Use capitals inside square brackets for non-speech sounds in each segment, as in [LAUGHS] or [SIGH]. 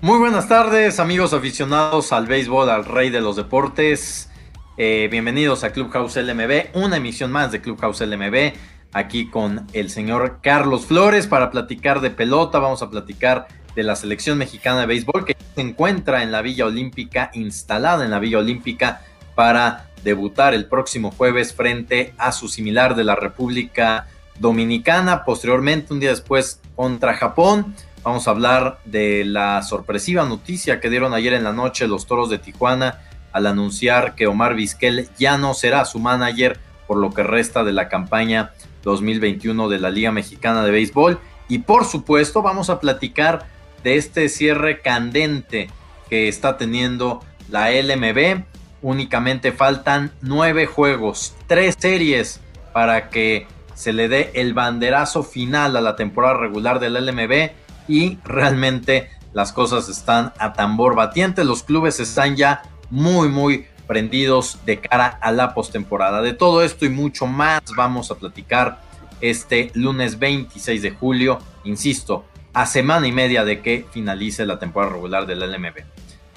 Muy buenas tardes, amigos aficionados al béisbol, al rey de los deportes. Eh, bienvenidos a Clubhouse LMB, una emisión más de Clubhouse LMB, aquí con el señor Carlos Flores para platicar de pelota. Vamos a platicar de la selección mexicana de béisbol que se encuentra en la Villa Olímpica, instalada en la Villa Olímpica para debutar el próximo jueves frente a su similar de la República Dominicana. Posteriormente, un día después, contra Japón. Vamos a hablar de la sorpresiva noticia que dieron ayer en la noche los Toros de Tijuana al anunciar que Omar Vizquel ya no será su manager por lo que resta de la campaña 2021 de la Liga Mexicana de Béisbol. Y por supuesto vamos a platicar de este cierre candente que está teniendo la LMB. Únicamente faltan nueve juegos, tres series para que se le dé el banderazo final a la temporada regular del LMB y realmente las cosas están a tambor batiente. Los clubes están ya muy, muy prendidos de cara a la postemporada. De todo esto y mucho más vamos a platicar este lunes 26 de julio, insisto, a semana y media de que finalice la temporada regular del LMB.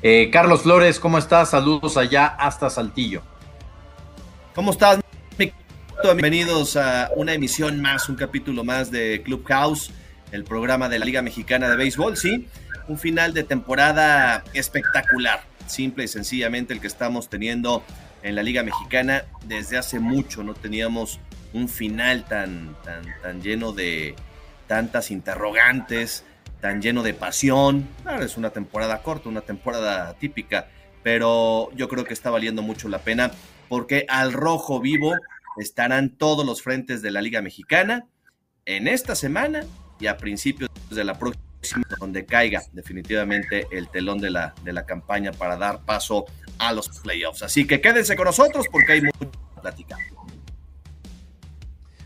Eh, Carlos Flores, ¿cómo estás? Saludos allá hasta Saltillo. ¿Cómo estás? Bienvenidos a una emisión más, un capítulo más de Clubhouse, el programa de la Liga Mexicana de Béisbol, sí, un final de temporada espectacular simple y sencillamente el que estamos teniendo en la Liga Mexicana. Desde hace mucho no teníamos un final tan, tan, tan lleno de tantas interrogantes, tan lleno de pasión. Claro, es una temporada corta, una temporada típica, pero yo creo que está valiendo mucho la pena porque al rojo vivo estarán todos los frentes de la Liga Mexicana en esta semana y a principios de la próxima donde caiga definitivamente el telón de la, de la campaña para dar paso a los playoffs. Así que quédense con nosotros porque hay mucho que platicar.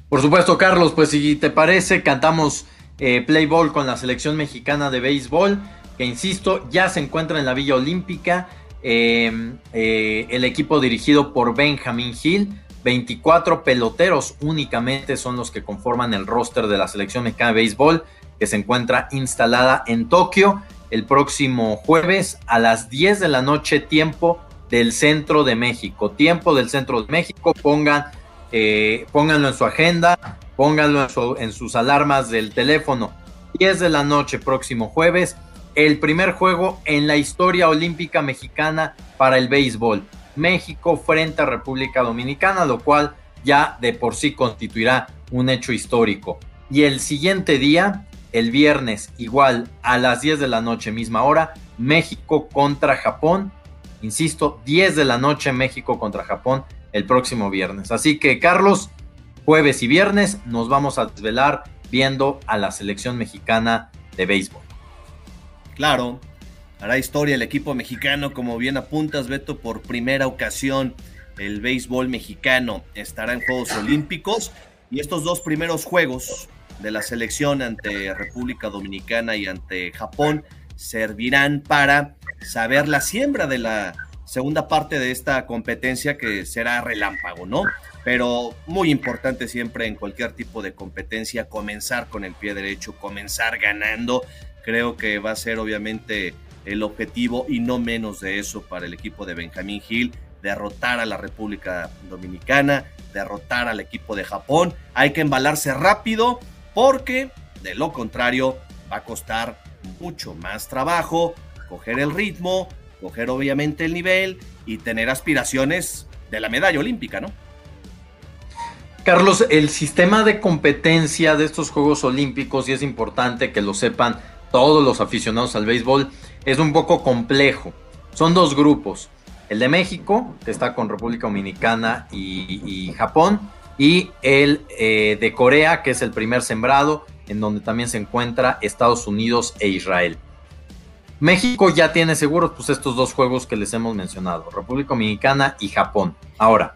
Por supuesto, Carlos, pues si te parece, cantamos eh, Play Ball con la selección mexicana de béisbol, que insisto, ya se encuentra en la Villa Olímpica. Em, eh, el equipo dirigido por Benjamin Hill. 24 peloteros únicamente son los que conforman el roster de la selección mexicana de béisbol que se encuentra instalada en Tokio el próximo jueves a las 10 de la noche, tiempo del centro de México. Tiempo del centro de México, pongan, eh, pónganlo en su agenda, pónganlo en, sus alarmas del teléfono. 10 de la noche, próximo jueves, el primer juego en la historia olímpica mexicana para el béisbol. México frente a República Dominicana, lo cual ya de por sí constituirá un hecho histórico. Y el siguiente día, el viernes, igual a las 10 de la noche, misma hora, México contra Japón. Insisto, 10 de la noche, México contra Japón el próximo viernes. Así que, Carlos, jueves y viernes nos vamos a desvelar viendo a la selección mexicana de béisbol. Claro, hará historia el equipo mexicano, como bien apuntas, Beto, por primera ocasión el béisbol mexicano estará en Juegos Olímpicos y estos dos primeros juegos de la selección ante República Dominicana y ante Japón servirán para saber la siembra de la segunda parte de esta competencia que será relámpago, ¿no? Pero muy importante siempre en cualquier tipo de competencia comenzar con el pie derecho, comenzar ganando. Creo que va a ser obviamente el objetivo y no menos de eso para el equipo de Benjamín Hill, derrotar a la República Dominicana, derrotar al equipo de Japón. Hay que embalarse rápido porque de lo contrario va a costar mucho más trabajo coger el ritmo, coger obviamente el nivel y tener aspiraciones de la medalla olímpica, ¿no? Carlos, el sistema de competencia de estos Juegos Olímpicos, y es importante que lo sepan todos los aficionados al béisbol, es un poco complejo. Son dos grupos. El de México, que está con República Dominicana y, Japón, y el eh, de Corea, que es el primer sembrado, en donde también se encuentra Estados Unidos e Israel. México ya tiene seguros pues, estos dos juegos que les hemos mencionado, República Dominicana y Japón. Ahora,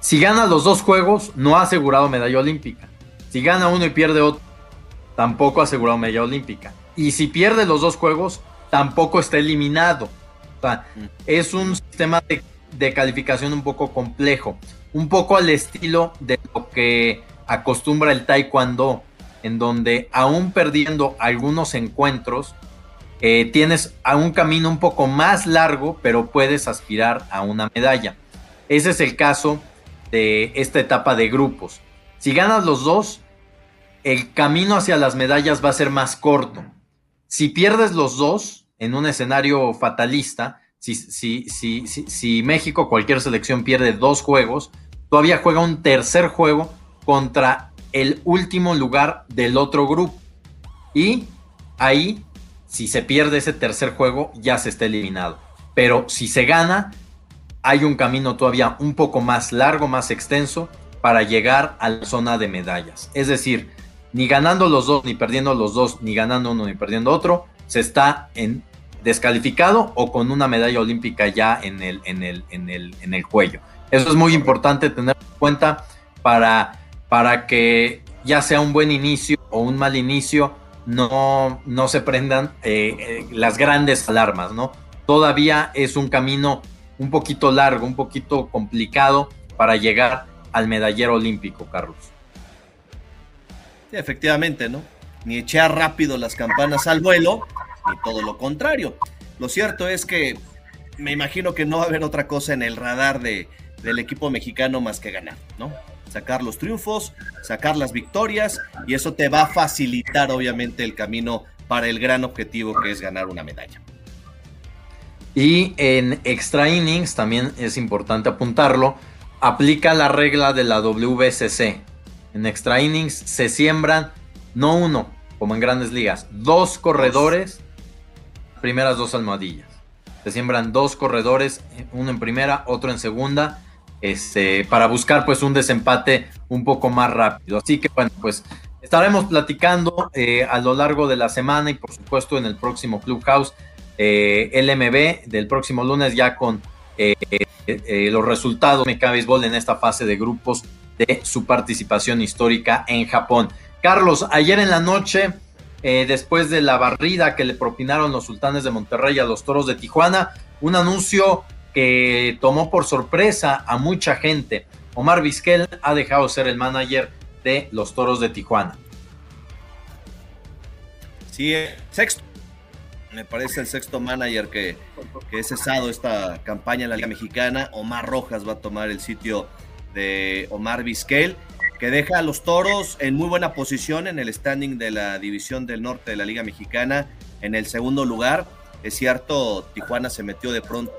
si gana los dos juegos, no ha asegurado medalla olímpica. Si gana uno y pierde otro, tampoco ha asegurado medalla olímpica. Y si pierde los dos juegos, tampoco está eliminado. O sea, mm. es un sistema de calificación un poco complejo un poco al estilo de lo que acostumbra el taekwondo, en donde aún perdiendo algunos encuentros, eh, tienes a un camino un poco más largo, pero puedes aspirar a una medalla. Ese es el caso de esta etapa de grupos. Si ganas los dos, el camino hacia las medallas va a ser más corto. Si pierdes los dos en un escenario fatalista, si, si, si, si, México, cualquier selección pierde dos juegos, todavía juega un tercer juego contra el último lugar del otro grupo. Y ahí, si se pierde ese tercer juego, ya se está eliminado. Pero si se gana, hay un camino todavía un poco más largo, más extenso, para llegar a la zona de medallas. Es decir, ni ganando los dos, ni perdiendo los dos, ni ganando uno, ni perdiendo otro, se está en descalificado o con una medalla olímpica ya en el, en el, en el, en el cuello. Eso es muy importante tener en cuenta para, para que ya sea un buen inicio o un mal inicio, no, no se prendan eh, eh, las grandes alarmas, ¿no? Todavía es un camino un poquito largo, un poquito complicado para llegar al medallero olímpico, Carlos. Sí, efectivamente, ¿no? Ni echar rápido las campanas al vuelo, ni todo lo contrario. Lo cierto es que me imagino que no va a haber otra cosa en el radar de, del equipo mexicano más que ganar, ¿no? Sacar los triunfos, sacar las victorias, y eso te va a facilitar, obviamente, el camino para el gran objetivo que es ganar una medalla. Y en extra innings, también es importante apuntarlo, aplica la regla de la WBCC. En extra innings se siembran no uno, como en grandes ligas, dos corredores, primeras dos almohadillas. Se siembran dos corredores, uno en primera, otro en segunda, este, para buscar pues un desempate un poco más rápido. Así que bueno, pues estaremos platicando eh, a lo largo de la semana y por supuesto en el próximo Clubhouse eh, LMB del próximo lunes ya con eh, eh, los resultados de Meca Béisbol en esta fase de grupos de su participación histórica en Japón. Carlos, ayer en la noche, después de la barrida que le propinaron los sultanes de Monterrey a los toros de Tijuana, un anuncio que tomó por sorpresa a mucha gente. Omar Vizquel ha dejado ser el manager de los toros de Tijuana. Sí, sexto me parece el sexto manager que, que es cesado esta campaña en la Liga Mexicana. Omar Rojas va a tomar el sitio de Omar Vizquel, que deja a los toros en muy buena posición en el standing de la División del Norte de la Liga Mexicana, en el segundo lugar. Es cierto, Tijuana se metió de pronto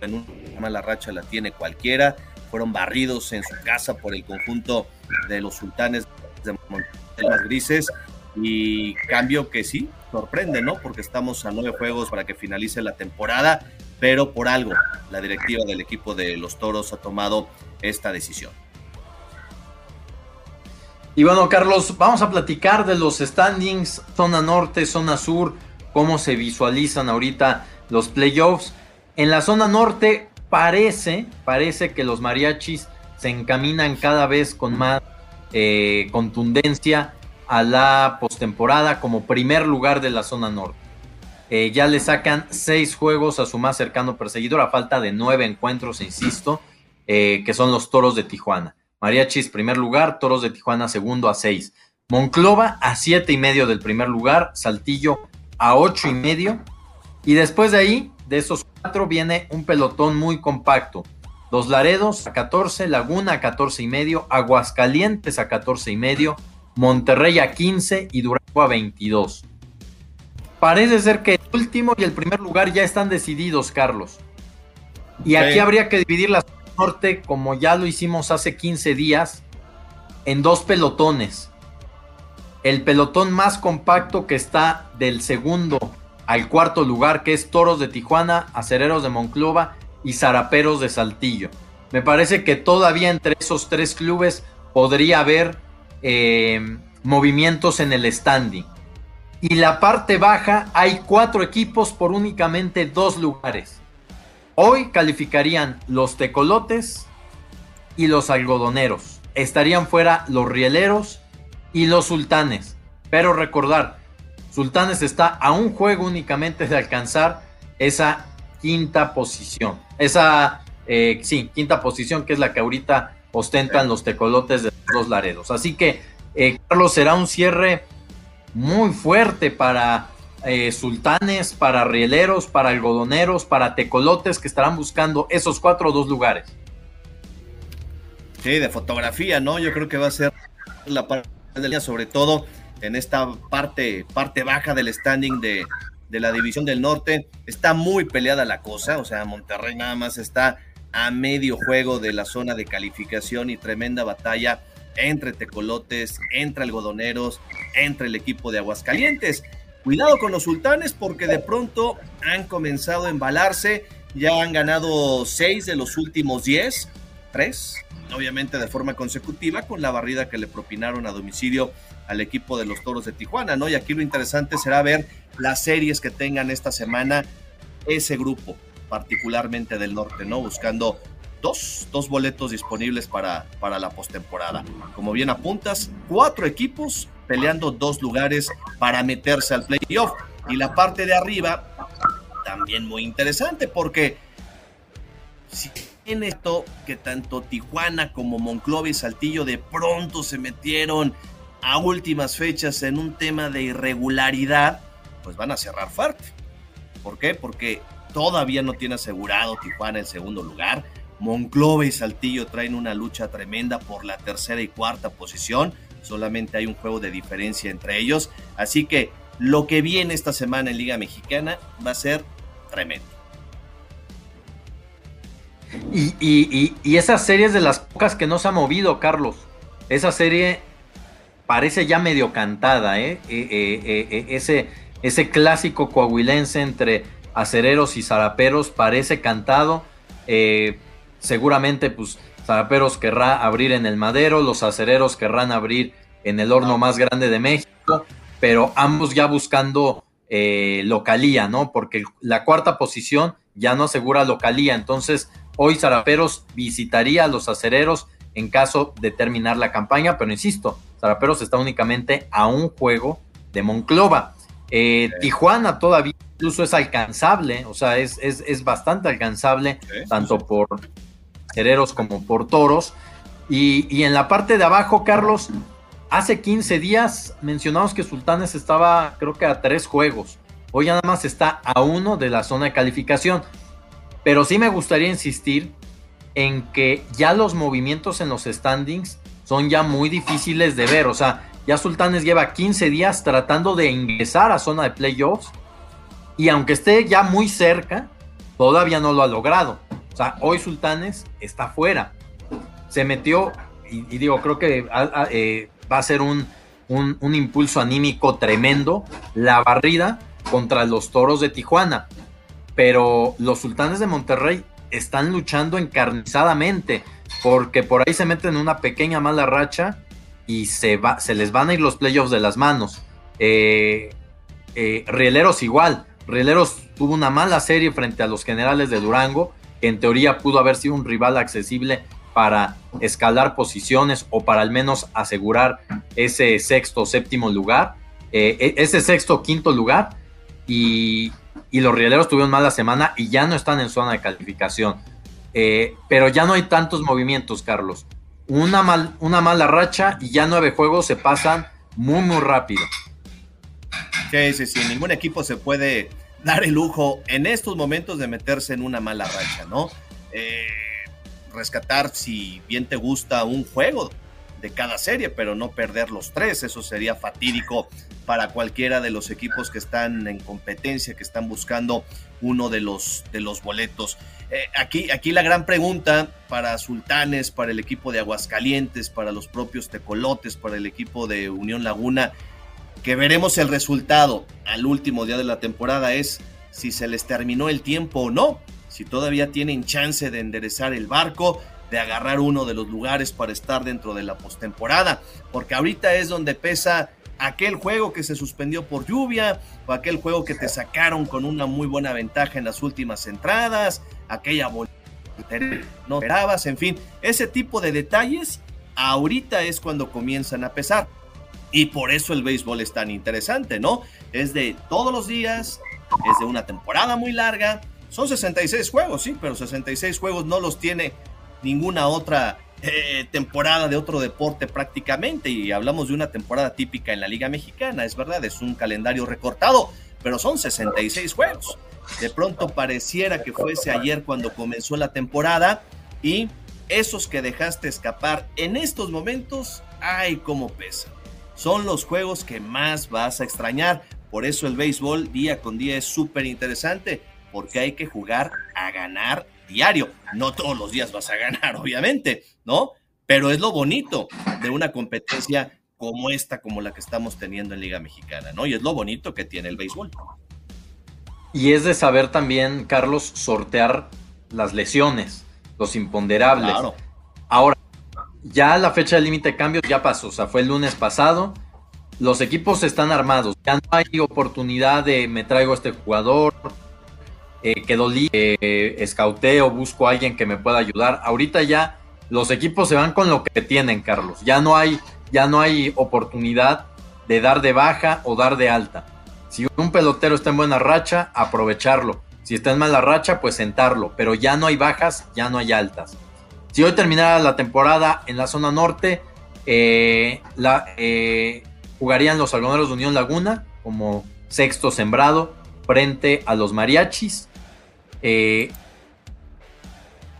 en una mala racha, la tiene cualquiera. Fueron barridos en su casa por el conjunto de los sultanes de las Grises. Y cambio que sí, sorprende, ¿no? Porque estamos a nueve juegos para que finalice la temporada, pero por algo la directiva del equipo de los Toros ha tomado esta decisión. Y bueno, Carlos, vamos a platicar de los standings, zona norte, zona sur, cómo se visualizan ahorita los playoffs. En la zona norte parece, parece que los mariachis se encaminan cada vez con más eh, contundencia a la postemporada como primer lugar de la zona norte. Eh, ya le sacan seis juegos a su más cercano perseguidor a falta de nueve encuentros, insisto, eh, que son los Toros de Tijuana. Mariachis primer lugar, Toros de Tijuana segundo a seis. Monclova a siete y medio del primer lugar, Saltillo a ocho y medio. Y después de ahí, de esos cuatro, viene un pelotón muy compacto. Dos Laredos a 14, Laguna a 14 y medio, Aguascalientes a 14 y medio, Monterrey a 15 y Durango a 22. Parece ser que el último y el primer lugar ya están decididos, Carlos. Y aquí habría que dividir la norte, como ya lo hicimos hace 15 días, en dos pelotones. El pelotón más compacto que está del segundo al cuarto lugar, que es Toros de Tijuana, Acereros de Monclova y Zaraperos de Saltillo. Me parece que todavía entre esos tres clubes podría haber eh, movimientos en el standing. Y la parte baja hay cuatro equipos por únicamente dos lugares. Hoy calificarían los tecolotes y los algodoneros. Estarían fuera los rieleros y los sultanes. Pero recordar, Sultanes está a un juego únicamente de alcanzar esa quinta posición. Esa, eh, sí, quinta posición que es la que ahorita ostentan los tecolotes de los dos Laredos. Así que, eh, Carlos, será un cierre muy fuerte para eh, sultanes, para rieleros, para algodoneros, para tecolotes que estarán buscando esos cuatro o dos lugares. Sí, de fotografía, ¿no? Yo creo que va a ser la parte del día, sobre todo en esta parte, parte baja del standing de, de la División del Norte. Está muy peleada la cosa, o sea, Monterrey nada más está a medio juego de la zona de calificación y tremenda batalla entre tecolotes, entre algodoneros, entre el equipo de Aguascalientes. Cuidado con los sultanes porque de pronto han comenzado a embalarse, ya han ganado seis de los últimos diez, tres, obviamente de forma consecutiva, con la barrida que le propinaron a domicilio al equipo de los Toros de Tijuana, ¿no? Y aquí lo interesante será ver las series que tengan esta semana ese grupo, particularmente del norte, ¿no? Buscando dos, dos boletos disponibles para, para la postemporada. Como bien apuntas, cuatro equipos peleando dos lugares para meterse al playoff. Y la parte de arriba, también muy interesante, porque si en esto que tanto Tijuana como Monclova y Saltillo de pronto se metieron a últimas fechas en un tema de irregularidad, pues van a cerrar fuerte. ¿Por qué? Porque todavía no tiene asegurado Tijuana el segundo lugar. Monclova y Saltillo traen una lucha tremenda por la tercera y cuarta posición. Solamente hay un juego de diferencia entre ellos. Así que lo que viene esta semana en Liga Mexicana va a ser tremendo. Y, y, esa serie es de las pocas que no se ha movido, Carlos. Esa serie parece ya medio cantada, ¿eh? eh, eh, eh ese, ese clásico coahuilense entre acereros y zaraperos parece cantado. seguramente, pues, zaraperos querrá abrir en el madero, los acereros querrán abrir en el horno más grande de México, pero ambos ya buscando localía, ¿no? Porque la cuarta posición ya no asegura localía, entonces hoy Zaraperos visitaría a los acereros en caso de terminar la campaña, pero insisto, Zaraperos está únicamente a un juego de Monclova. Eh, Tijuana todavía incluso es alcanzable, o sea, es, es, bastante alcanzable, tanto por cereros como por toros. Y, y, en la parte de abajo, Carlos, hace 15 días mencionamos que Sultanes estaba, creo que a tres juegos. Hoy nada más está a uno de la zona de calificación. Pero sí me gustaría insistir en que ya los movimientos en los standings son ya muy difíciles de ver. O sea, ya Sultanes lleva 15 días tratando de ingresar a zona de playoffs. Y aunque esté ya muy cerca, todavía no lo ha logrado. O sea, hoy Sultanes está fuera. Se metió, y, digo, creo que eh, va a ser un, un, impulso anímico tremendo la barrida contra los toros de Tijuana. Pero los sultanes de Monterrey están luchando encarnizadamente porque por ahí se meten en una pequeña mala racha y se, va, se les van a ir los playoffs de las manos. Eh, eh, Rieleros igual. Rieleros tuvo una mala serie frente a los generales de Durango, que en teoría pudo haber sido un rival accesible para escalar posiciones o para al menos asegurar ese sexto o séptimo lugar, eh, e, ese sexto o quinto lugar. Y, los Rieleros tuvieron mala semana y ya no están en zona de calificación. Eh, pero ya no hay tantos movimientos, Carlos. Una, mal, una mala racha y ya nueve juegos se pasan muy, muy rápido. Sí, sí, sí. Ningún equipo se puede dar el lujo en estos momentos de meterse en una mala racha, ¿no? Eh, rescatar, si bien te gusta, un juego de cada serie, pero no perder los tres. Eso sería fatídico para cualquiera de los equipos que están en competencia, que están buscando uno de los, de los boletos. Eh, aquí, aquí la gran pregunta para Sultanes, para el equipo de Aguascalientes, para los propios Tecolotes, para el equipo de Unión Laguna, que veremos el resultado al último día de la temporada es si se les terminó el tiempo o no, si todavía tienen chance de enderezar el barco, de agarrar uno de los lugares para estar dentro de la postemporada, porque ahorita es donde pesa aquel juego que se suspendió por lluvia, o aquel juego que te sacaron con una muy buena ventaja en las últimas entradas, aquella no esperabas, en fin, ese tipo de detalles ahorita es cuando comienzan a pesar. Y por eso el béisbol es tan interesante, ¿no? Es de todos los días, es de una temporada muy larga. Son 66 juegos, sí, pero 66 juegos no los tiene ninguna otra eh, temporada de otro deporte prácticamente y hablamos de una temporada típica en la Liga Mexicana, es verdad, es un calendario recortado, pero son 66 juegos. De pronto pareciera que fuese ayer cuando comenzó la temporada y esos que dejaste escapar en estos momentos, ay, cómo pesa. Son los juegos que más vas a extrañar. Por eso el béisbol día con día es súper interesante, porque hay que jugar a ganar diario. No todos los días vas a ganar, [LAUGHS] obviamente, ¿no? Pero es lo bonito de una competencia como esta, como la que estamos teniendo en Liga Mexicana, ¿no? Y es lo bonito que tiene el béisbol. Y es de saber también, Carlos, sortear las lesiones, los imponderables. Ahora, ya la fecha de límite de cambios ya pasó, o sea, fue el lunes pasado. Los equipos están armados, ya no hay oportunidad de me traigo este jugador, eh, quedó libre, eh, escauteo, busco a alguien que me pueda ayudar. Ahorita ya los equipos se van con lo que tienen, Carlos. Ya no hay, ya no hay oportunidad de dar de baja o dar de alta. Si un pelotero está en buena racha, aprovecharlo. Si está en mala racha, pues sentarlo. Pero ya no hay bajas, ya no hay altas. Si hoy terminara la temporada en la zona norte, eh, eh, jugarían los algoneros de Unión Laguna como sexto sembrado frente a los mariachis. Eh,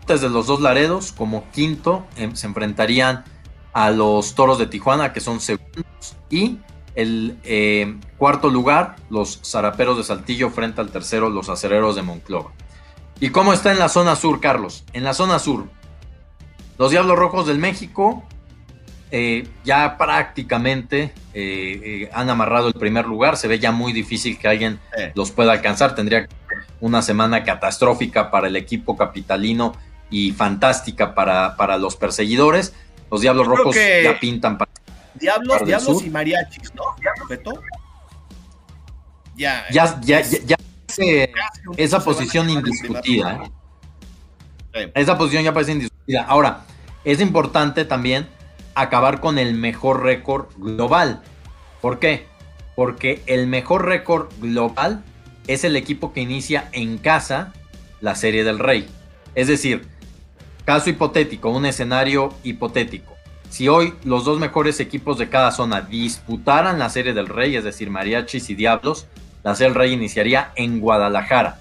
desde los dos Laredos, como quinto, em, se enfrentarían a los Toros de Tijuana, que son segundos, y el cuarto lugar, los Zaraperos de Saltillo, frente al tercero, los Acereros de Monclova. ¿Y cómo está en la zona sur, Carlos? En la zona sur, los Diablos Rojos del México eh, ya prácticamente eh, eh, han amarrado el primer lugar. Se ve ya muy difícil que alguien los pueda alcanzar. Tendría una semana catastrófica para el equipo capitalino y fantástica para, para los perseguidores. Los Diablos Rojos ya pintan para. Diablos, Diablos y Mariachis, ¿no? Ya, ya, ya, ya, esa posición indiscutida. Esa posición ya parece Ahora, es importante también acabar con el mejor récord global. ¿Por qué? Porque el mejor récord global es el equipo que inicia en casa la Serie del Rey. Es decir, caso hipotético, un escenario hipotético. Si hoy los dos mejores equipos de cada zona disputaran la Serie del Rey, es decir, Mariachis y Diablos, la Serie del Rey iniciaría en Guadalajara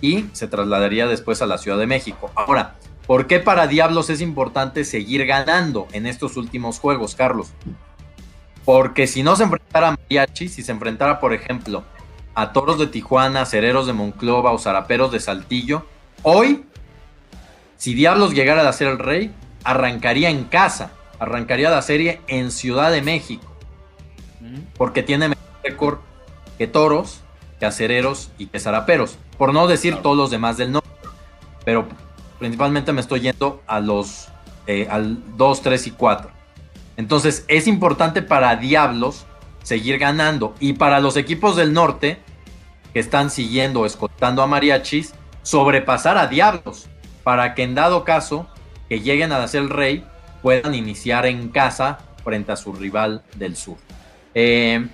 y se trasladaría después a la Ciudad de México. Ahora, ¿Por qué para Diablos es importante seguir ganando en estos últimos juegos, Carlos? Porque si no se enfrentara a Mariachi, si se enfrentara, por ejemplo, a Toros de Tijuana, Cereros de Monclova o Zaraperos de Saltillo, hoy, si Diablos llegara a ser el rey, arrancaría en casa, arrancaría la serie en Ciudad de México, porque tiene mejor récord que Toros, que Acereros y que Zaraperos, por no decir todos los demás del norte. Pero principalmente me estoy yendo a los eh, al 2, 3 y 4. Entonces es importante para Diablos seguir ganando y para los equipos del norte que están siguiendo, escoltando a Mariachis, sobrepasar a Diablos para que en dado caso que lleguen a ser el rey puedan iniciar en casa frente a su rival del sur. Eh,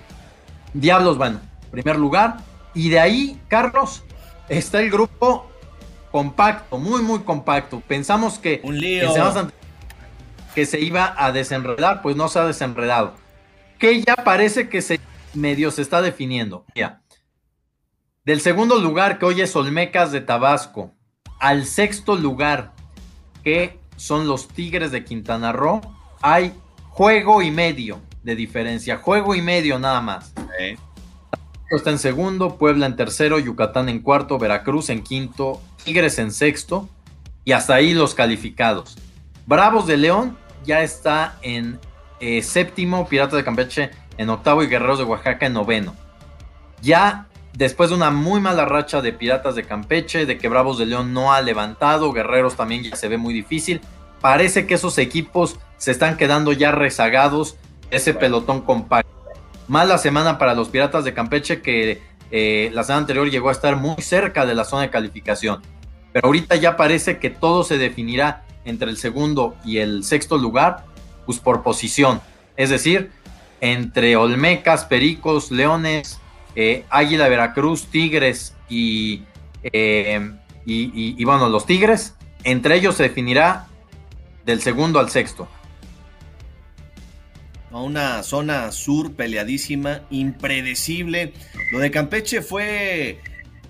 Diablos, bueno, primer lugar. Y de ahí, Carlos, está el grupo compacto, muy, muy compacto. Pensamos que, Un lío. que se iba a desenredar, pues no se ha desenredado. Que ya parece que se medio se está definiendo. Mira, del segundo lugar, que hoy es Olmecas de Tabasco, al sexto lugar, que son los Tigres de Quintana Roo, hay juego y medio de diferencia, juego y medio nada más está en segundo, Puebla en tercero, Yucatán en cuarto, Veracruz en quinto, Tigres en sexto y hasta ahí los calificados. Bravos de León ya está en eh, séptimo, Piratas de Campeche en octavo y Guerreros de Oaxaca en noveno. Ya después de una muy mala racha de Piratas de Campeche, de que Bravos de León no ha levantado, Guerreros también ya se ve muy difícil. Parece que esos equipos se están quedando ya rezagados, ese pelotón compacto. Mala semana para los Piratas de Campeche que eh, la semana anterior llegó a estar muy cerca de la zona de calificación. Pero ahorita ya parece que todo se definirá entre el segundo y el sexto lugar, pues por posición. Es decir, entre Olmecas, Pericos, Leones, eh, Águila, Veracruz, Tigres y, eh, y, y bueno, los Tigres, entre ellos se definirá del segundo al sexto. una zona sur peleadísima, impredecible. Lo de Campeche fue,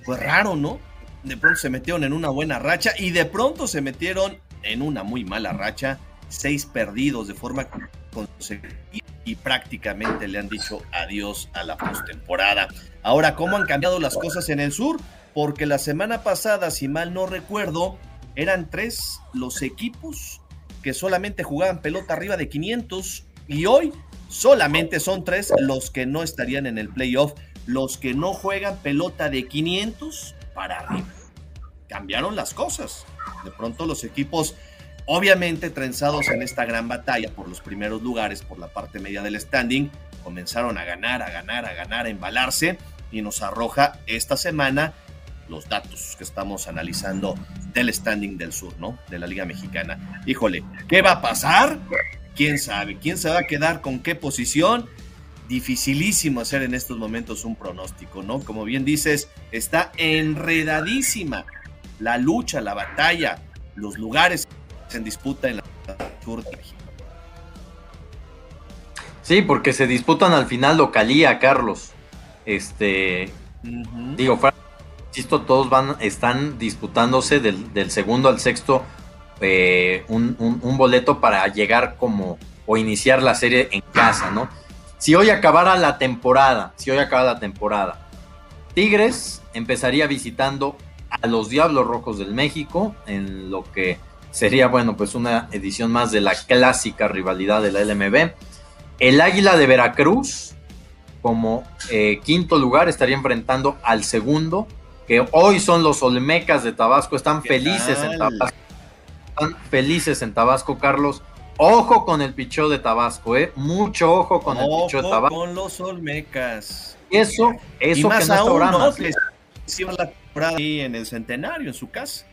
fue raro, ¿no? De pronto se metieron en una buena racha y de pronto se metieron en una muy mala racha. Seis perdidos de forma consecutiva y prácticamente le han dicho adiós a la postemporada. Ahora, ¿cómo han cambiado las cosas en el sur? Porque la semana pasada, si mal no recuerdo, eran tres los equipos que solamente jugaban pelota arriba de 500 y hoy solamente son tres los que no estarían en el playoff, los que no juegan pelota de 500 para arriba. Cambiaron las cosas. De pronto los equipos, obviamente trenzados en esta gran batalla por los primeros lugares, por la parte media del standing, comenzaron a ganar, a ganar, a ganar, a embalarse y nos arroja esta semana los datos que estamos analizando del standing del sur, ¿no? De la Liga Mexicana. Híjole, ¿qué va a pasar? ¿Quién sabe? ¿Quién se va a quedar con qué posición? Dificilísimo hacer en estos momentos un pronóstico, ¿no? Como bien dices, está enredadísima la lucha, la batalla, los lugares en disputa en la sur de México. Sí, porque se disputan al final localía, Carlos. Este, digo, insisto, todos van, están disputándose del, segundo al sexto eh, un, boleto para llegar como o iniciar la serie en casa, ¿no? Si hoy acabara la temporada, si hoy acaba la temporada, Tigres empezaría visitando a los Diablos Rojos del México en lo que sería, bueno, pues una edición más de la clásica rivalidad de la LMB. El Águila de Veracruz, como eh, quinto lugar, estaría enfrentando al segundo que hoy son los Olmecas de Tabasco, están felices en Tabasco. Están felices en Tabasco, Carlos. Ojo con el pichó de Tabasco, ¿eh? Mucho ojo con el pichó de Tabasco. con los Olmecas. Eso, eso más que aún, ¿no? hicieron la temporada ahí en el Centenario, en su casa.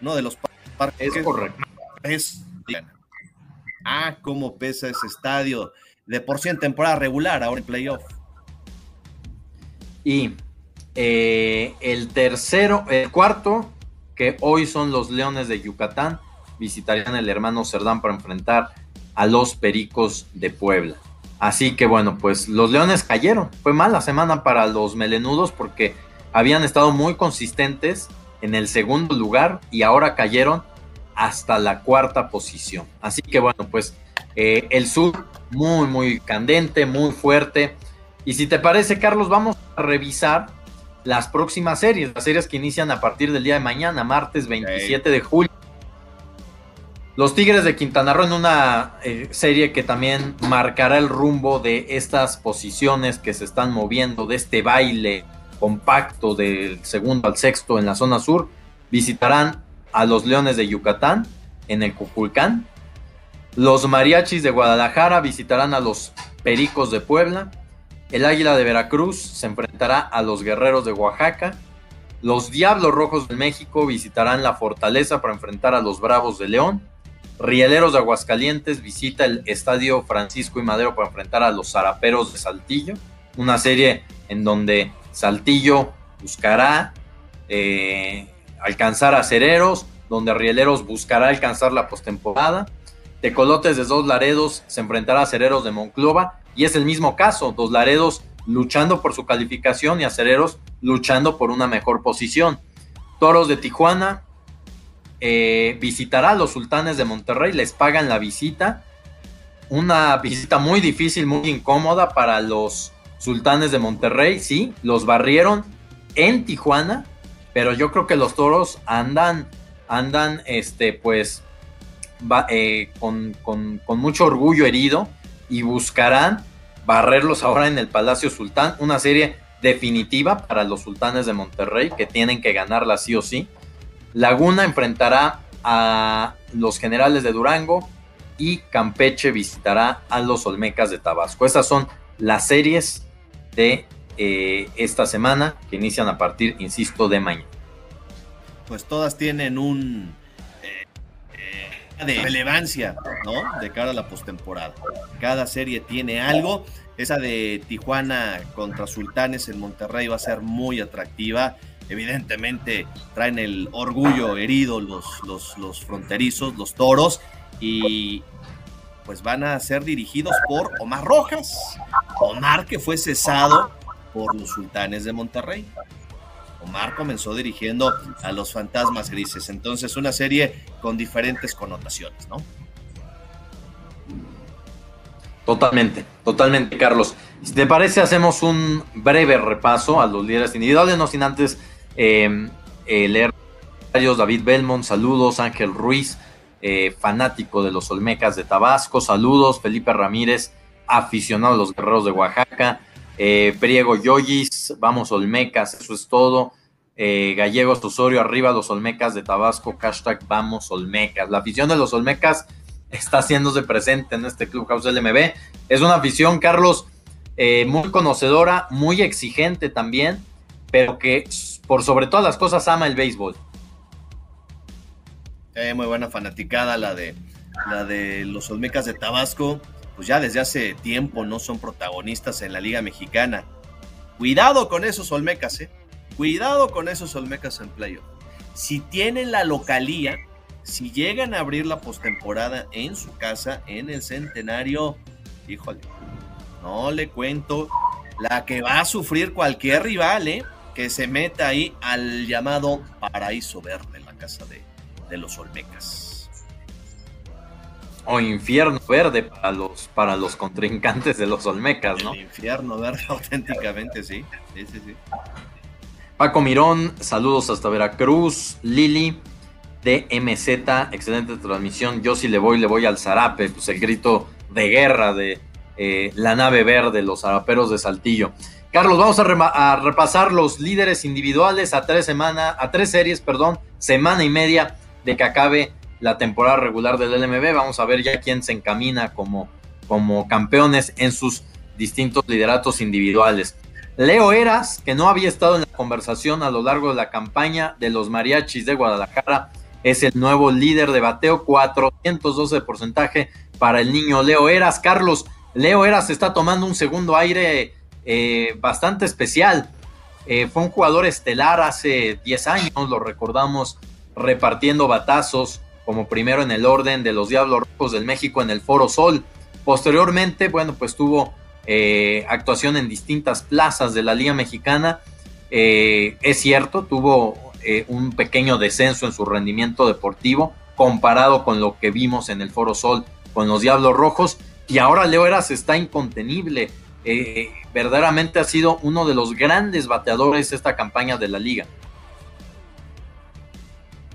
No, de los parques. Es correcto. Es, ah, cómo pesa ese estadio. De por sí en temporada regular, ahora en playoff. Y eh, el tercero, el cuarto, que hoy son los Leones de Yucatán, visitarían el hermano Cerdán para enfrentar a los Pericos de Puebla. Así que bueno, pues los Leones cayeron. Fue mala semana para los melenudos porque habían estado muy consistentes en el segundo lugar y ahora cayeron hasta la cuarta posición. Así que bueno, pues eh, el sur muy, muy candente, muy fuerte. Y si te parece, Carlos, vamos a revisar las próximas series, las series que inician a partir del día de mañana, martes 27 de julio. Los Tigres de Quintana Roo en una eh, serie que también marcará el rumbo de estas posiciones que se están moviendo, de este baile compacto del segundo al sexto en la zona sur, visitarán a los Leones de Yucatán en el Cuculcán. Los Mariachis de Guadalajara visitarán a los Pericos de Puebla. El Águila de Veracruz se enfrentará a los Guerreros de Oaxaca. Los Diablos Rojos de México visitarán la Fortaleza para enfrentar a los Bravos de León. Rieleros de Aguascalientes visita el Estadio Francisco y Madero para enfrentar a los Zaraperos de Saltillo. Una serie en donde Saltillo buscará eh, alcanzar a Cereros, donde Rieleros buscará alcanzar la postemporada. Tecolotes de Dos Laredos se enfrentará a Cereros de Monclova y es el mismo caso, Dos Laredos luchando por su calificación y Acereros luchando por una mejor posición. Toros de Tijuana eh, visitará a los Sultanes de Monterrey, les pagan la visita. Una visita muy difícil, muy incómoda para los Sultanes de Monterrey, sí, los barrieron en Tijuana, pero yo creo que los toros andan, andan, este, pues, eh, con, con mucho orgullo herido y buscarán barrerlos ahora en el Palacio Sultán, una serie definitiva para los sultanes de Monterrey que tienen que ganarla sí o sí. Laguna enfrentará a los generales de Durango y Campeche visitará a los Olmecas de Tabasco. Estas son las series de eh, esta semana que inician a partir, insisto, de mañana. Pues todas tienen un de relevancia, ¿no? De cara a la postemporada. Cada serie tiene algo. Esa de Tijuana contra Sultanes en Monterrey va a ser muy atractiva. Evidentemente traen el orgullo herido los, los, los fronterizos, los toros. Y pues van a ser dirigidos por Omar Rojas. Omar que fue cesado por los sultanes de Monterrey. Omar comenzó dirigiendo a los fantasmas grises. Entonces, una serie con diferentes connotaciones, ¿no? Totalmente, totalmente, Carlos. Si te parece, hacemos un breve repaso a los líderes individuales, no sin antes eh, eh, leer David Belmont, saludos, Ángel Ruiz, eh, fanático de los Olmecas de Tabasco, saludos, Felipe Ramírez, aficionado a los guerreros de Oaxaca, Priego Yoyis, vamos Olmecas, eso es todo. Gallegos Osorio, arriba los Olmecas de Tabasco, hashtag vamos Olmecas. La afición de los Olmecas está haciéndose presente en este Clubhouse LMB. Es una afición, Carlos, eh, muy conocedora, muy exigente también, pero que por sobre todas las cosas ama el béisbol. Eh, muy buena fanaticada la de, la de los Olmecas de Tabasco. Pues ya desde hace tiempo no son protagonistas en la Liga Mexicana. Cuidado con esos Olmecas, ¿eh? Cuidado con esos Olmecas en playoff. Si tienen la localía, si llegan a abrir la postemporada en su casa, en el centenario, híjole, no le cuento la que va a sufrir cualquier rival, ¿eh? Que se meta ahí al llamado paraíso verde en la casa de, los Olmecas. O infierno verde para los, para los contrincantes de los Olmecas, ¿no? infierno verde, [LAUGHS] auténticamente, sí. sí, sí, sí. Paco Mirón, saludos hasta Veracruz. Lili, de MZ, excelente transmisión. Yo sí le voy, le voy al Zarape, pues el grito de guerra de eh, la nave verde, los zaraperos de Saltillo. Carlos, vamos a, repasar los líderes individuales a tres semanas, a tres series, perdón, semana y media de que acabe la temporada regular del LMB. Vamos a ver ya quién se encamina como, como campeones en sus distintos lideratos individuales. Leo Eras, que no había estado en la conversación a lo largo de la campaña de los mariachis de Guadalajara, es el nuevo líder de bateo, 412 de porcentaje para el niño Leo Eras. Carlos, Leo Eras está tomando un segundo aire eh, bastante especial. Eh, fue un jugador estelar hace 10 años, lo recordamos repartiendo batazos como primero en el orden de los Diablos Rojos del México en el Foro Sol. Posteriormente, bueno, pues tuvo eh, actuación en distintas plazas de la Liga Mexicana. es cierto, tuvo un pequeño descenso en su rendimiento deportivo comparado con lo que vimos en el Foro Sol con los Diablos Rojos. Y ahora Leo Eras está incontenible. Eh, verdaderamente ha sido uno de los grandes bateadores esta campaña de la liga.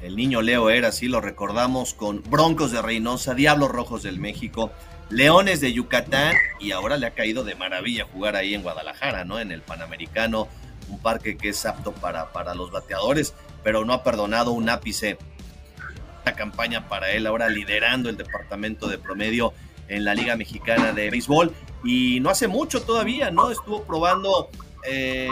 El niño Leo Eras, sí lo recordamos con Broncos de Reynosa, Diablos Rojos del México, Leones de Yucatán y ahora le ha caído de maravilla jugar ahí en Guadalajara, ¿no? En el Panamericano un parque que es apto para, para los bateadores, pero no ha perdonado un ápice. La campaña para él ahora liderando el departamento de promedio en la Liga Mexicana de Béisbol y no hace mucho todavía, ¿no? Estuvo probando eh,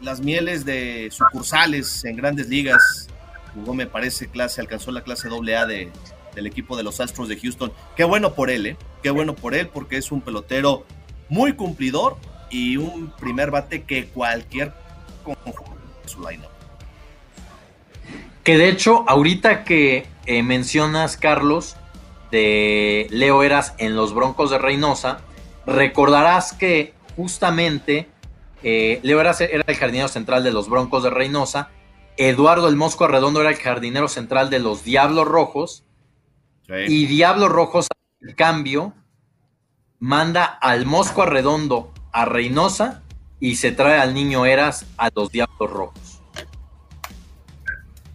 las mieles de sucursales en grandes ligas. Jugó, me parece, clase, alcanzó la clase AA de, del equipo de los Astros de Houston. Qué bueno por él, ¿eh? Qué bueno por él porque es un pelotero muy cumplidor y un primer bate que cualquier su lineup. Que de hecho, ahorita que eh, mencionas, Carlos, de Leo Eras en los Broncos de Reynosa, recordarás que justamente eh, Leo Eras era el jardinero central de los Broncos de Reynosa, Eduardo el Mosco Arredondo era el jardinero central de los Diablos Rojos, y Diablos Rojos, en cambio, manda al Mosco Arredondo a Reynosa y se trae al niño Eras a los Diablos Rojos.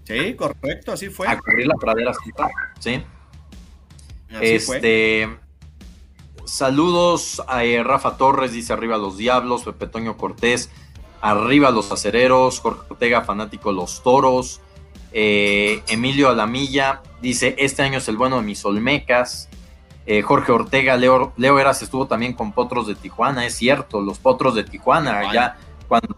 Sí, correcto, así fue. A cubrir la pradera central, sí. Este. Saludos a eh, Rafa Torres, dice arriba los Diablos, Pepe Toño Cortés, arriba los acereros, Jorge Ortega, fanático los toros, eh, Emilio Alamilla, dice, este año es el bueno de mis Olmecas, eh, Jorge Ortega, Leo, Leo, Eras estuvo también con Potros de Tijuana, es cierto, los Potros de Tijuana, ya cuando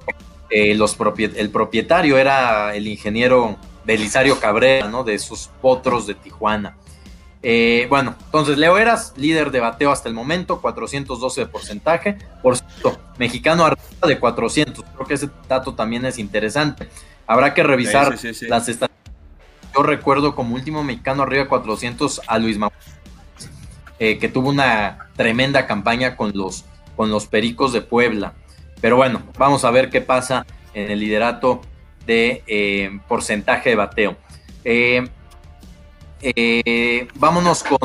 los el propietario era el ingeniero Belisario Cabrera, ¿no? De esos Potros de Tijuana. Eh, bueno, entonces Leo Eras, líder de bateo hasta el momento, 412 de porcentaje. Por cierto, mexicano arriba de 400. Creo que ese dato también es interesante. Habrá que revisar las estadísticas. Yo recuerdo como último mexicano arriba de 400 a Luis Manuel eh, que tuvo una tremenda campaña con los, con los Pericos de Puebla. Pero bueno, vamos a ver qué pasa en el liderato de eh, porcentaje de bateo. Eh, vámonos con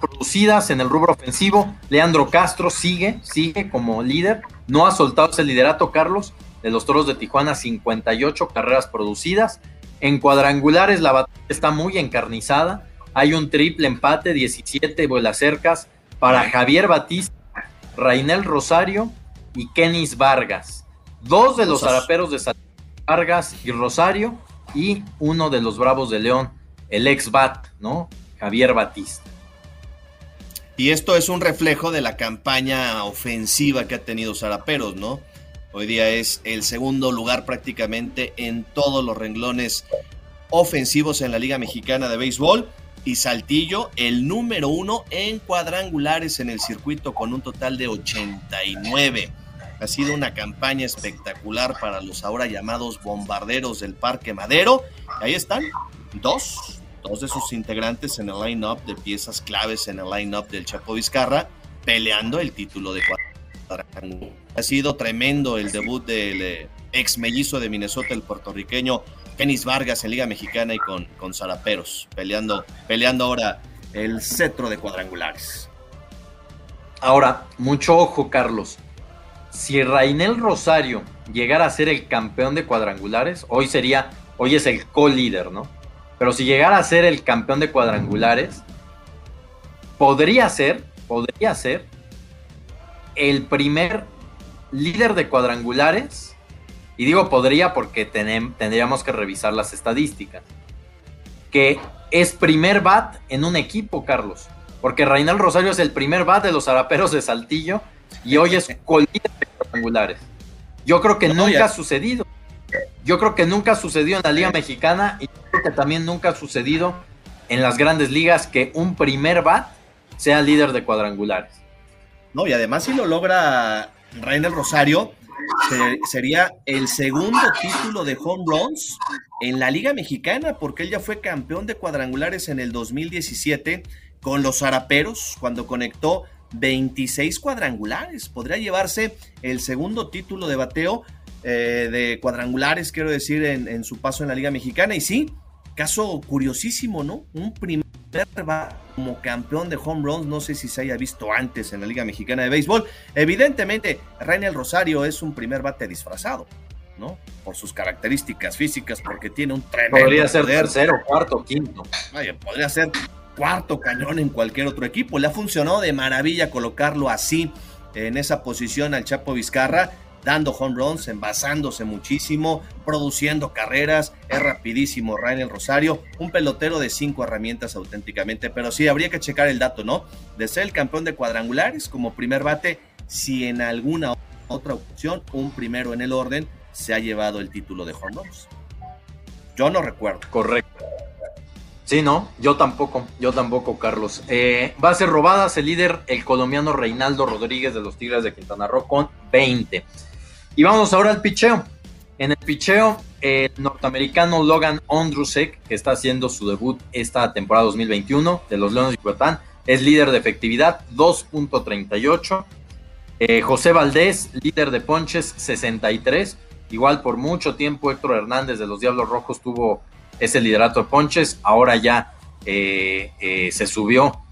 producidas en el rubro ofensivo. Leandro Castro sigue, sigue como líder. No ha soltado ese liderato, Carlos, de los Toros de Tijuana, 58 carreras producidas. En cuadrangulares la batalla está muy encarnizada. Hay un triple empate, 17 vuelas cercas para Javier Batista, Rainel Rosario y Kenis Vargas. Dos de los araperos de Vargas y Rosario y uno de los Bravos de León, el ex Bat, ¿no? Javier Batista. Y esto es un reflejo de la campaña ofensiva que ha tenido Zaraperos, ¿no? Hoy día es el segundo lugar prácticamente en todos los renglones ofensivos en la Liga Mexicana de Béisbol. Y Saltillo, el número uno en cuadrangulares en el circuito con un total de 89. Ha sido una campaña espectacular para los ahora llamados bombarderos del Parque Madero. Ahí están, dos, dos de sus integrantes en el line-up de piezas claves en el line-up del Chapo Vizcarra, peleando el título de ha sido tremendo el debut del eh, ex mellizo de Minnesota, el puertorriqueño Kenis Vargas en Liga Mexicana y con, con Zaraperos, peleando, peleando ahora el cetro de cuadrangulares. Ahora, mucho ojo, Carlos. Si Rainel Rosario llegara a ser el campeón de cuadrangulares, hoy sería, hoy es el co-líder, ¿no? Pero si llegara a ser el campeón de cuadrangulares, podría ser, podría ser el primer líder de cuadrangulares. Y digo podría porque tendríamos que revisar las estadísticas. Que es primer bat en un equipo, Carlos. Porque Reinal Rosario es el primer bat de los Araperos de Saltillo y hoy es [LAUGHS] colíder de cuadrangulares. Yo creo que nunca ha sucedido. Yo creo que nunca ha sucedido en la Liga Mexicana y que también nunca ha sucedido en las grandes ligas que un primer bat sea líder de cuadrangulares. No, y además si lo logra Rainer Rosario, sería el segundo título de home runs en la Liga Mexicana, porque él ya fue campeón de cuadrangulares en el 2017 con los Araperos, cuando conectó 26 cuadrangulares. Podría llevarse el segundo título de bateo eh, de cuadrangulares, quiero decir, en, su paso en la Liga Mexicana. Y sí, caso curiosísimo, ¿no? Un primer como campeón de home runs, no sé si se haya visto antes en la Liga Mexicana de Béisbol. Evidentemente, Rainel Rosario es un primer bate disfrazado, ¿no? Por sus características físicas, porque tiene un tremendo. Podría ser tercero, cuarto, quinto. Vaya, podría ser cuarto cañón en cualquier otro equipo. Le ha funcionado de maravilla colocarlo así en esa posición al Chapo Vizcarra dando home runs, envasándose muchísimo, produciendo carreras, es rapidísimo Rainer Rosario, un pelotero de cinco herramientas auténticamente, pero sí habría que checar el dato, ¿no? De ser el campeón de cuadrangulares como primer bate, si en alguna otra opción, un primero en el orden, se ha llevado el título de home runs. Yo no recuerdo. Correcto. Sí, no, yo tampoco, yo tampoco, Carlos. Eh, va a ser robadas el líder, el colombiano Reinaldo Rodríguez de los Tigres de Quintana Roo con 20. Y vamos ahora al picheo. En el picheo, el norteamericano Logan Ondrusek, que está haciendo su debut esta temporada 2021 de los Leones de Yucatán, es líder de efectividad, 2.38. Eh, José Valdés, líder de ponches, 63. Igual por mucho tiempo Héctor Hernández de los Diablos Rojos tuvo ese liderato de ponches. Ahora ya eh, eh, se subió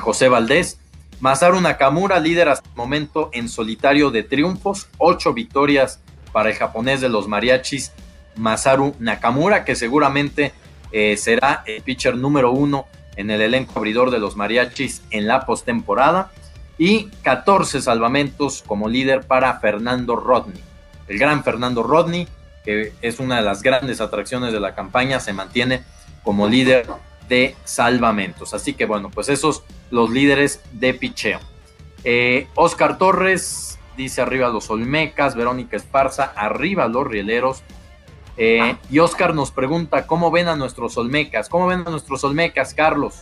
José Valdés. Masaru Nakamura, líder hasta el momento en solitario de triunfos, ocho victorias para el japonés de los mariachis, Masaru Nakamura, que seguramente eh, será el pitcher número uno en el elenco abridor de los mariachis en la postemporada, y 14 salvamentos como líder para Fernando Rodney. El gran Fernando Rodney, que es una de las grandes atracciones de la campaña, se mantiene como líder de salvamentos. Así que bueno, pues esos los líderes de picheo. Eh, Oscar Torres dice arriba los Olmecas, Verónica Esparza, arriba los Rieleros. Eh, y Oscar nos pregunta, ¿cómo ven a nuestros Olmecas? ¿Cómo ven a nuestros Olmecas, Carlos?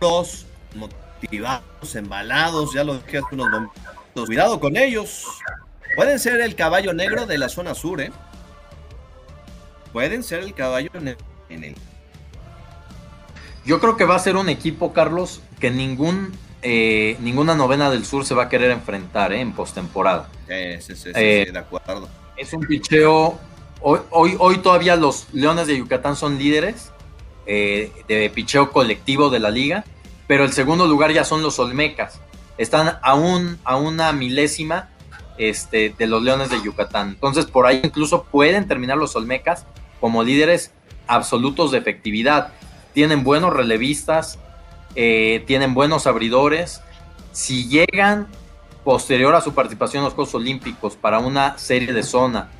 Los motivados, embalados, ya lo dije hace unos momentos. Cuidado con ellos. Pueden ser el caballo negro de la zona sur, ¿eh? Pueden ser el caballo negro en el yo creo que va a ser un equipo, Carlos, que ningún eh, ninguna novena del sur se va a querer enfrentar ¿eh? en postemporada. Sí, sí, sí, eh, de acuerdo. Es un picheo. Hoy, hoy, hoy, todavía los Leones de Yucatán son líderes de picheo colectivo de la liga, pero el segundo lugar ya son los Olmecas. Están aún a una milésima este, de los Leones de Yucatán. Entonces, por ahí incluso pueden terminar los Olmecas como líderes absolutos de efectividad. Tienen buenos relevistas, eh, tienen buenos abridores. Si llegan posterior a su participación en los Juegos Olímpicos para una serie de zona,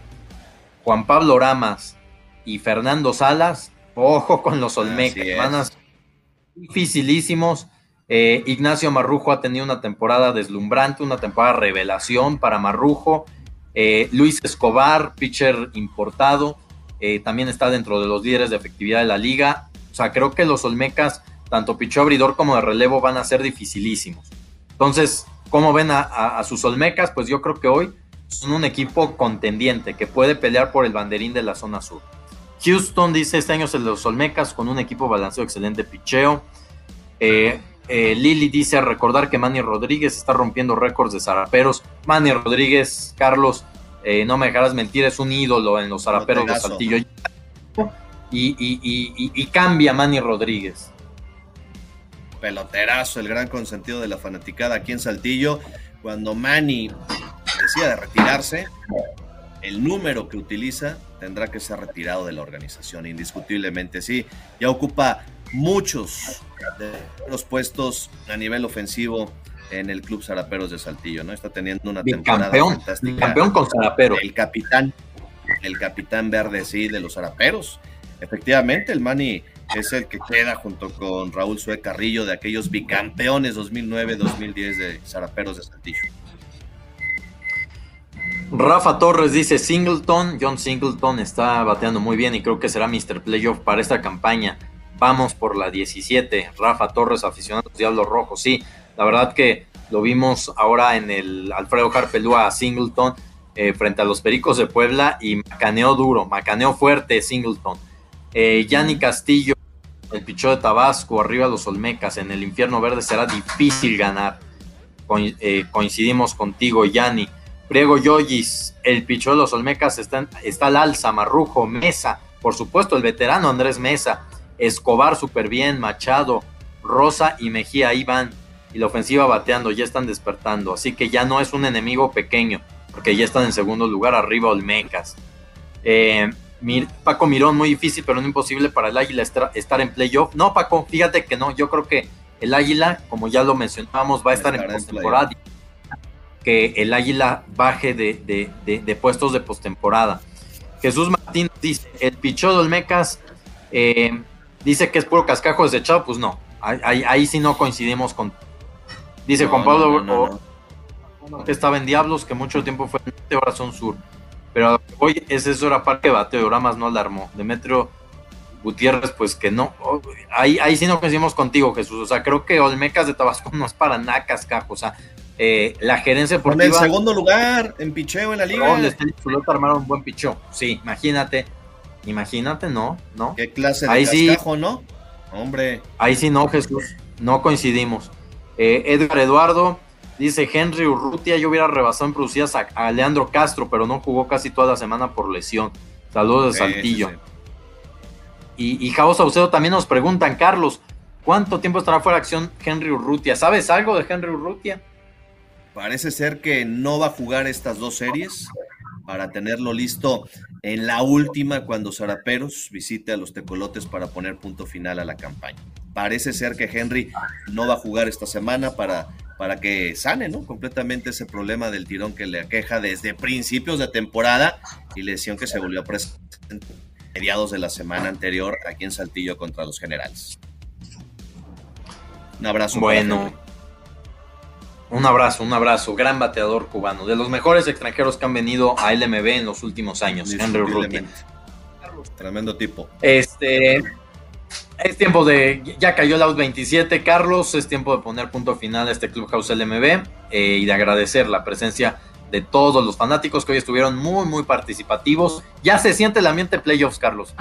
Juan Pablo Ramas y Fernando Salas, ojo con los Olmecas, a dificilísimos. Eh, Ignacio Marrujo ha tenido una temporada deslumbrante, una temporada revelación para Marrujo. Eh, Luis Escobar, pitcher importado, eh, también está dentro de los líderes de efectividad de la liga. O sea, creo que los Olmecas, tanto pichó abridor como de relevo, van a ser dificilísimos. Entonces, ¿cómo ven a, sus Olmecas? Pues yo creo que hoy son un equipo contendiente que puede pelear por el banderín de la zona sur. Houston dice este año de los Olmecas con un equipo balanceado excelente picheo. Eh, eh, Lili dice recordar que Manny Rodríguez está rompiendo récords de zaraperos. Manny Rodríguez, Carlos, eh, no me dejarás mentir, es un ídolo en los zaraperos de Saltillo. Y, cambia Manny Rodríguez. Peloterazo, el gran consentido de la fanaticada aquí en Saltillo. Cuando Manny decía de retirarse, el número que utiliza tendrá que ser retirado de la organización, indiscutiblemente sí. Ya ocupa muchos de los puestos a nivel ofensivo en el Club Zaraperos de Saltillo, ¿no? Está teniendo una temporada fantástica. Campeón con Zaraperos. El capitán, el capitán verde, sí, de los Zaraperos. Efectivamente, el Mani es el que queda junto con Raúl Sue Carrillo de aquellos bicampeones 2009-2010 de Zaraperos de Saltillo. Rafa Torres dice Singleton, John Singleton está bateando muy bien y creo que será Mr. Playoff para esta campaña. Vamos por la 17. Rafa Torres, aficionado a los Diablos Rojos. Sí, la verdad que lo vimos ahora en el Alfredo Harpelúa a Singleton eh, frente a los Pericos de Puebla y macaneó duro, macaneó fuerte Singleton. Eh, Yanni Castillo, el pichó de Tabasco, arriba los Olmecas, en el infierno verde será difícil ganar. Eh, coincidimos contigo, Yanni. Priego Yoyis, el pichó de los Olmecas está, está al alza, Marrujo, Mesa, por supuesto el veterano Andrés Mesa, Escobar súper bien, Machado, Rosa y Mejía ahí van y la ofensiva bateando, ya están despertando, así que ya no es un enemigo pequeño, porque ya están en segundo lugar arriba Olmecas. Eh, Paco Mirón, muy difícil, pero no imposible para el Águila estar en playoff. No, Paco, fíjate que no, yo creo que el Águila, como ya lo mencionábamos, va a estar, en postemporada. Que el Águila baje de, puestos de postemporada. Jesús Martín dice: el pichó de Olmecas eh, dice que es puro cascajo desechado. Pues no, ahí, ahí sí no coincidimos con Dice Juan Pablo que estaba en Diablos, que mucho tiempo fue en ahora son sur. Pero hoy ese es hora parte de bateo, Ramas no alarmó. Demetrio Gutiérrez, pues que no. Ahí, ahí sí no coincidimos contigo, Jesús. O sea, creo que Olmecas de Tabasco [LAUGHS] no es para nada cascajo. O sea, eh, la gerencia deportiva. En el segundo lugar, en picheo en la liga. No, armaron un buen picheo. Sí, imagínate. Imagínate, no, ¿no? ¿Qué clase de cascajo, no? Hombre. Ahí sí no, Jesús. No coincidimos. Eh, Edgar Eduardo dice Henry Urrutia, yo hubiera rebasado en producidas a, Leandro Castro, pero no jugó casi toda la semana por lesión. Saludos de Saltillo. Y, y Javo Saucedo también nos preguntan, Carlos, ¿cuánto tiempo estará fuera de acción Henry Urrutia? ¿Sabes algo de Henry Urrutia? Parece ser que no va a jugar estas dos series para tenerlo listo en la última cuando Zaraperos visite a los Tecolotes para poner punto final a la campaña. Parece ser que Henry no va a jugar esta semana para, para que sane ¿no? completamente ese problema del tirón que le aqueja desde principios de temporada y lesión que se volvió a presentar mediados de la semana anterior aquí en Saltillo contra los Generales. Un abrazo. Bueno. Un abrazo, un abrazo. Gran bateador cubano. De los mejores extranjeros que han venido a LMB en los últimos años. Henry. Tremendo tipo. Este. Es tiempo de. Ya cayó el out 27, Carlos. Es tiempo de poner punto final a este Clubhouse LMB eh, y de agradecer la presencia de todos los fanáticos que hoy estuvieron muy, muy participativos. Ya se siente el ambiente playoffs, Carlos.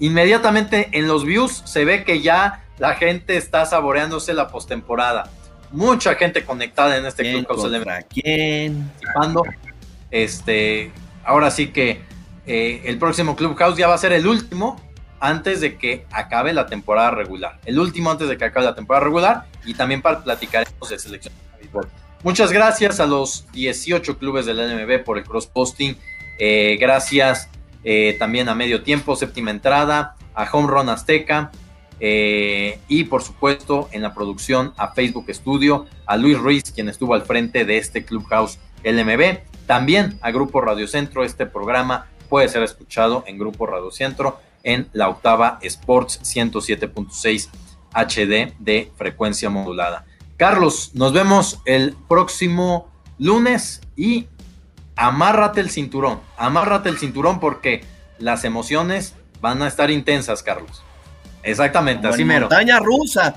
Inmediatamente en los views se ve que ya la gente está saboreándose la postemporada mucha gente conectada en este Club Club ¿Para quién? Este, ahora sí que eh, el próximo Clubhouse ya va a ser el último antes de que acabe la temporada regular. El último antes de que acabe la temporada regular y también para platicaremos de selección de. Muchas gracias a los 18 clubes del NMB por el cross-posting. Eh, gracias eh, también a Medio Tiempo, Séptima Entrada, a Home Run Azteca eh, y por supuesto en la producción a Facebook Studio, a Luis Ruiz, quien estuvo al frente de este Clubhouse LMB. También a Grupo Radio Centro. Este programa puede ser escuchado en Grupo Radio Centro en la octava Sports 107.6 HD de frecuencia modulada. Carlos, nos vemos el próximo lunes y amárrate el cinturón, amárrate el cinturón porque las emociones van a estar intensas, Carlos. Exactamente, así mero. Montaña rusa.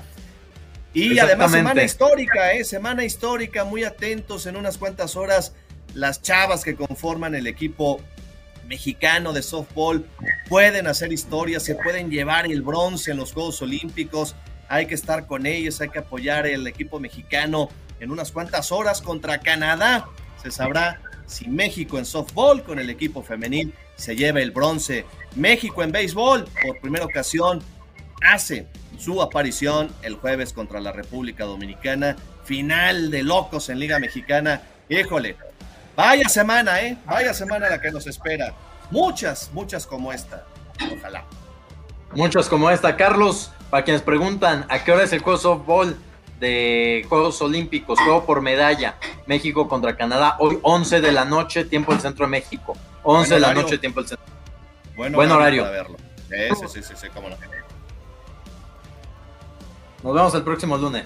Y además semana histórica, ¿eh? semana histórica, muy atentos en unas cuantas horas las chavas que conforman el equipo mexicano de softball pueden hacer historia, se pueden llevar el bronce en los Juegos Olímpicos. Hay que estar con ellos, hay que apoyar el equipo mexicano en unas cuantas horas contra Canadá. Se sabrá si México en softball con el equipo femenil se lleva el bronce. México en béisbol, por primera ocasión, hace su aparición el jueves contra la República Dominicana. Final de locos en Liga Mexicana. Híjole, Vaya semana, ¿eh? Vaya semana la que nos espera. Muchas, muchas como esta. Ojalá. Muchas como esta. Carlos, para quienes preguntan, ¿a qué hora es el juego softball de Juegos Olímpicos? Juego por medalla. México contra Canadá. Hoy 11 de la noche, tiempo del centro de México. 11 de la noche, tiempo del centro. Bueno, Buen horario. Para verlo. Sí, sí, sí, sí, cómo no. Nos vemos el próximo lunes.